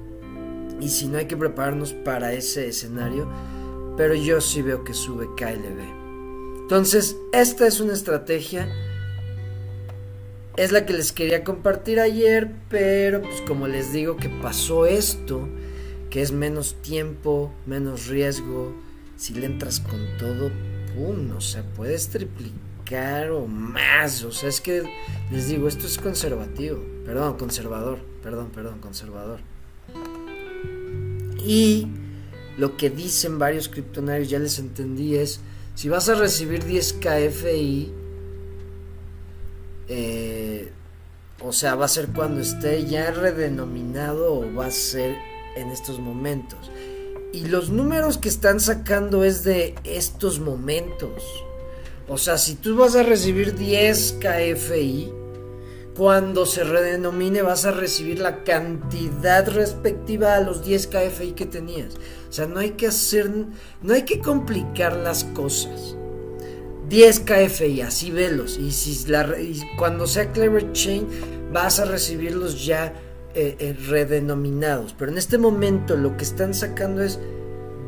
Y si no hay que prepararnos para ese escenario, pero yo sí veo que sube KLB. Entonces, esta es una estrategia. Es la que les quería compartir ayer, pero pues como les digo que pasó esto, que es menos tiempo, menos riesgo, si le entras con todo, ¡pum! O sea, puedes triplicar o más. O sea, es que les digo, esto es conservativo. Perdón, conservador. Perdón, perdón, conservador. Y lo que dicen varios criptonarios, ya les entendí, es si vas a recibir 10 KFI, eh, o sea, va a ser cuando esté ya redenominado o va a ser en estos momentos. Y los números que están sacando es de estos momentos. O sea, si tú vas a recibir 10 KFI, cuando se redenomine vas a recibir la cantidad respectiva a los 10 KFI que tenías. O sea, no hay que hacer, no hay que complicar las cosas. 10 KFI, así velos. Y, si cuando sea Clever Chain, vas a recibirlos ya eh, eh, redenominados. Pero en este momento lo que están sacando es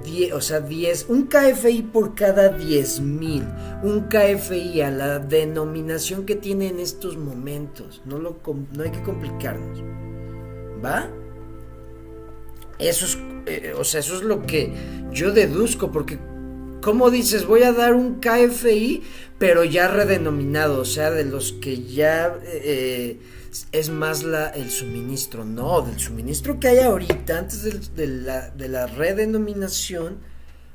10, o sea, 10, un KFI por cada 10 mil. Un KFI a la denominación que tiene en estos momentos. No, lo, no hay que complicarnos. ¿Va? Eso es, eh, o sea, eso es lo que yo deduzco, porque ¿cómo dices? Voy a dar un KFI, pero ya redenominado, o sea, de los que ya es más la, el suministro, no, del suministro que hay ahorita, antes de, la, de la redenominación,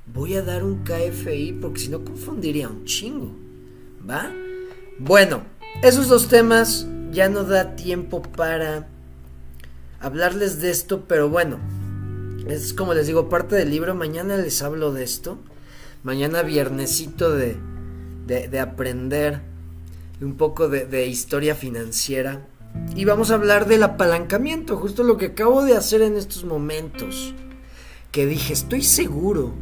voy a dar un KFI porque si no confundiría un chingo, ¿va? Bueno, esos dos temas ya no da tiempo para hablarles de esto, pero bueno, es como les digo, parte del libro, mañana les hablo de esto, mañana viernesito de, de, aprender un poco de, de historia financiera y vamos a hablar del apalancamiento, justo lo que acabo de hacer en estos momentos. Que dije, estoy seguro,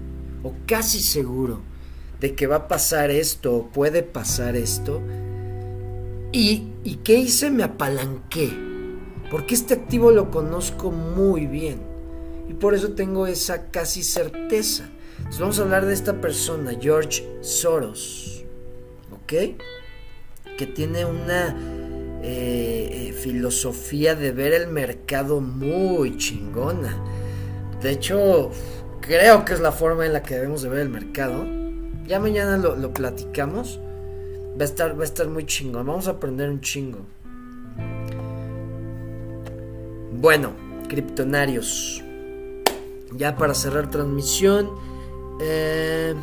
o casi seguro, de que va a pasar esto, o puede pasar esto. ¿Y, ¿Y qué hice? Me apalanqué. Porque este activo lo conozco muy bien. Y por eso tengo esa casi certeza. Entonces vamos a hablar de esta persona, George Soros. ¿Ok? Que tiene una eh, filosofía de ver el mercado muy chingona. De hecho, creo que es la forma en la que debemos de ver el mercado. Ya mañana lo, platicamos. Va a, estar, va a estar muy chingón. Vamos a aprender un chingo. Bueno, criptonarios. Ya para cerrar transmisión. Eh,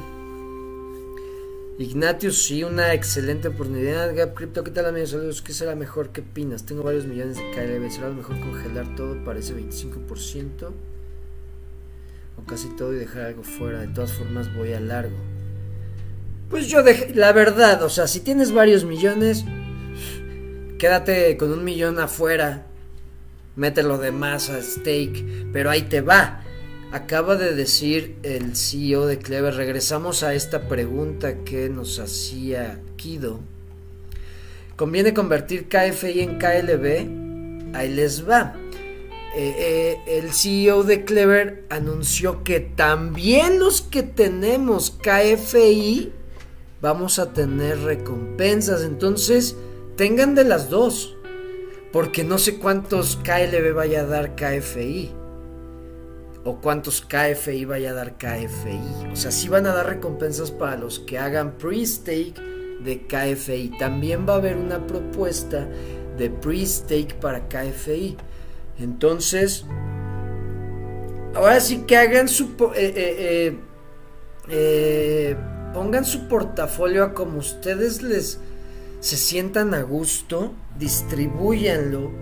Ignatius, sí, una excelente oportunidad. Gap Crypto, ¿qué tal amigos? Saludos, ¿qué será mejor? ¿Qué opinas? Tengo varios millones de KLB, ¿será lo mejor congelar todo para ese 25%? O casi todo y dejar algo fuera. De todas formas voy a largo. Pues yo dejé, la verdad, o sea, si tienes varios millones, quédate con un millón afuera. Mételo de más a stake, pero ahí te va. Acaba de decir el CEO de Clever, regresamos a esta pregunta que nos hacía Kido. ¿Conviene convertir KFI en KLB? Ahí les va. Eh, eh, el CEO de Clever anunció que también los que tenemos KFI vamos a tener recompensas. Entonces, tengan de las dos. Porque no sé cuántos KLB vaya a dar KFI o cuántos KFI vaya a dar KFI. O sea, sí van a dar recompensas para los que hagan pre-stake de KFI. También va a haber una propuesta de pre-stake para KFI. Entonces, ahora sí que hagan su... Eh, eh, eh, pongan su portafolio a como ustedes les se sientan a gusto, distribuyanlo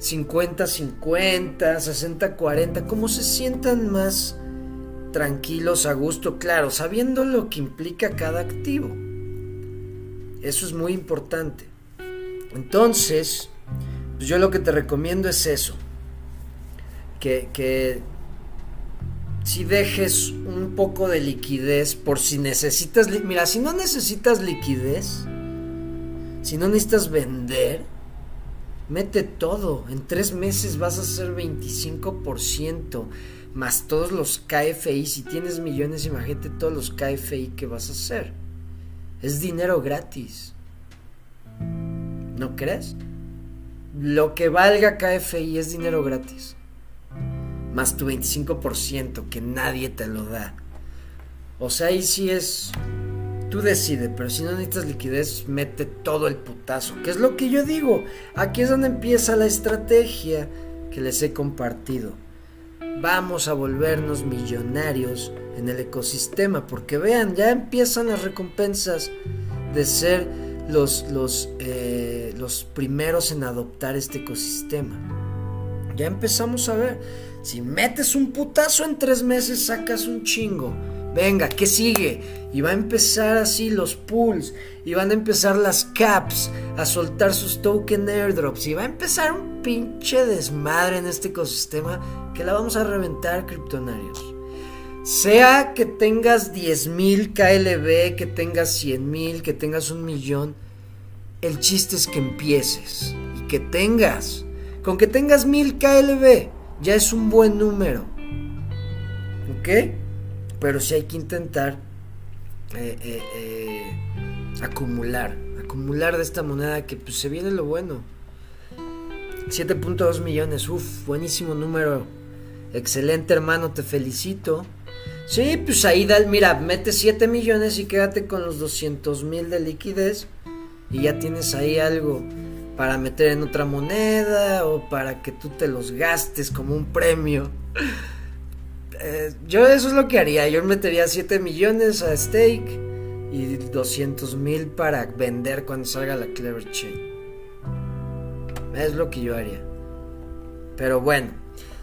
50-50, 60-40, como se sientan más tranquilos, a gusto, claro, sabiendo lo que implica cada activo. Eso es muy importante. Entonces, pues yo lo que te recomiendo es eso. Que, que si dejes un poco de liquidez por si necesitas... Mira, si no necesitas liquidez, si no necesitas vender, Mete todo. En tres meses vas a hacer 25%. Más todos los KFI. Si tienes millones, imagínate todos los KFI que vas a hacer. Es dinero gratis. ¿No crees? Lo que valga KFI es dinero gratis. Más tu 25% que nadie te lo da. O sea, ahí sí es Tú decides, pero si no necesitas liquidez, mete todo el putazo. Que es lo que yo digo. Aquí es donde empieza la estrategia que les he compartido. Vamos a volvernos millonarios en el ecosistema. Porque vean, ya empiezan las recompensas de ser los, los, eh, los primeros en adoptar este ecosistema. Ya empezamos a ver. Si metes un putazo en tres meses, sacas un chingo. Venga, ¿qué sigue? Y va a empezar así los pools. Y van a empezar las caps a soltar sus token airdrops. Y va a empezar un pinche desmadre en este ecosistema que la vamos a reventar, criptonarios. Sea que tengas 10.000 KLB, que tengas 100.000, que tengas un millón. El chiste es que empieces y que tengas. Con que tengas 1000 KLB ya es un buen número. ¿Ok? Pero sí hay que intentar eh, eh, eh, acumular, acumular de esta moneda que pues se viene lo bueno. 7.2 millones, uff, buenísimo número. Excelente hermano, te felicito. Sí, pues ahí da, mira, mete 7 millones y quédate con los 200 mil de liquidez y ya tienes ahí algo para meter en otra moneda o para que tú te los gastes como un premio. Eh, yo eso es lo que haría. Yo metería 7 millones a stake y 200 mil para vender cuando salga la Clever Chain. Es lo que yo haría. Pero bueno,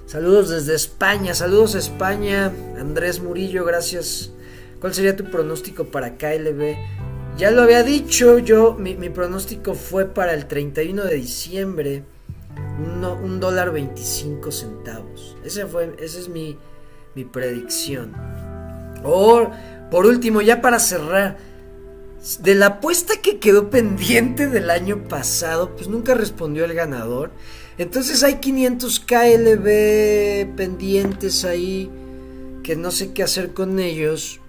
saludos desde España. Saludos España. Andrés Murillo, gracias. ¿Cuál sería tu pronóstico para KLB? Ya lo había dicho yo, mi, pronóstico fue para el 31 de diciembre, un dólar 25 centavos. Ese, fue, ese es mi, mi predicción. O, por último, ya para cerrar, de la apuesta que quedó pendiente del año pasado, pues nunca respondió el ganador. Entonces hay 500 KLB pendientes ahí que no sé qué hacer con ellos.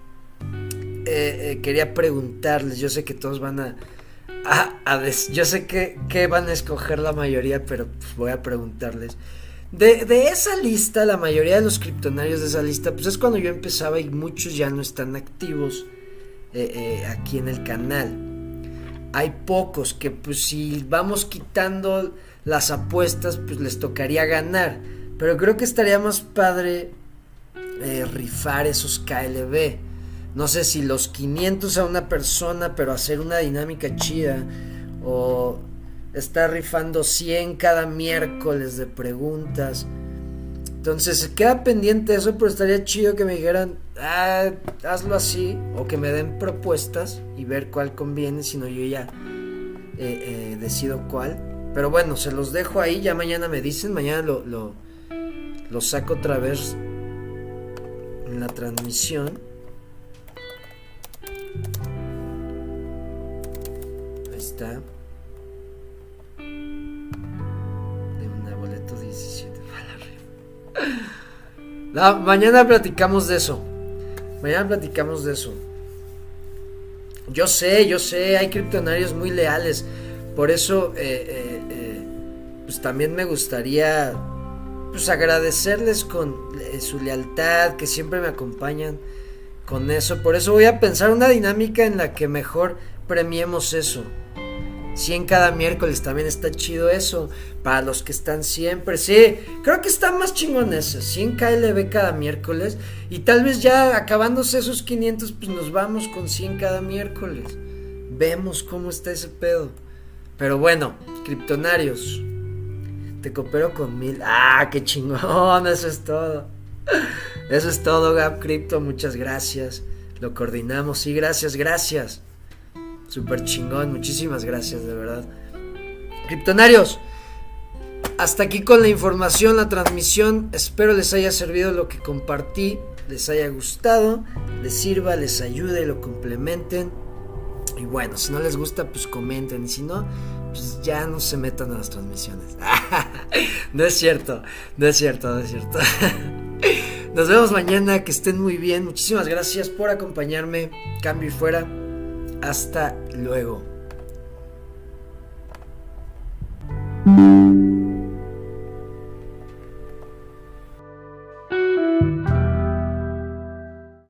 Eh, eh, quería preguntarles, yo sé que todos van a... yo sé que, que, van a escoger la mayoría, pero pues voy a preguntarles. De, esa lista, la mayoría de los criptonarios de esa lista, pues es cuando yo empezaba y muchos ya no están activos eh, eh, aquí en el canal. Hay pocos que pues si vamos quitando las apuestas, pues les tocaría ganar. Pero creo que estaría más padre eh, rifar esos KLB. No sé si los 500 a una persona, pero hacer una dinámica chida. O estar rifando 100 cada miércoles de preguntas. Entonces se queda pendiente eso, pero estaría chido que me dijeran, ah, hazlo así, o que me den propuestas y ver cuál conviene, si no yo ya eh, eh, decido cuál. Pero bueno, se los dejo ahí, ya mañana me dicen, mañana lo, lo, lo saco otra vez en la transmisión. Ahí está. No, mañana platicamos de eso. Mañana platicamos de eso. Yo sé, yo sé, hay criptonarios muy leales. Por eso, eh, eh, eh, pues también me gustaría pues agradecerles con su lealtad, que siempre me acompañan con eso. Por eso voy a pensar una dinámica en la que mejor premiemos eso. 100 cada miércoles también está chido eso. Para los que están siempre. Sí, creo que está más chingón eso. 100 KLB cada miércoles. Y tal vez ya acabándose esos 500, pues nos vamos con 100 cada miércoles. Vemos cómo está ese pedo. Pero bueno, criptonarios. Te coopero con mil. Ah, qué chingón. Eso es todo. Eso es todo, Gap Crypto. Muchas gracias. Lo coordinamos. Sí, gracias, gracias. Súper chingón, muchísimas gracias, de verdad. Criptonarios, hasta aquí con la información, la transmisión. Espero les haya servido lo que compartí, les haya gustado, les sirva, les ayude, lo complementen. Y bueno, si no les gusta, pues comenten. Y si no, pues ya no se metan a las transmisiones. [LAUGHS] no es cierto, no es cierto, no es cierto. [LAUGHS] Nos vemos mañana, que estén muy bien. Muchísimas gracias por acompañarme. Cambio y fuera. Hasta luego.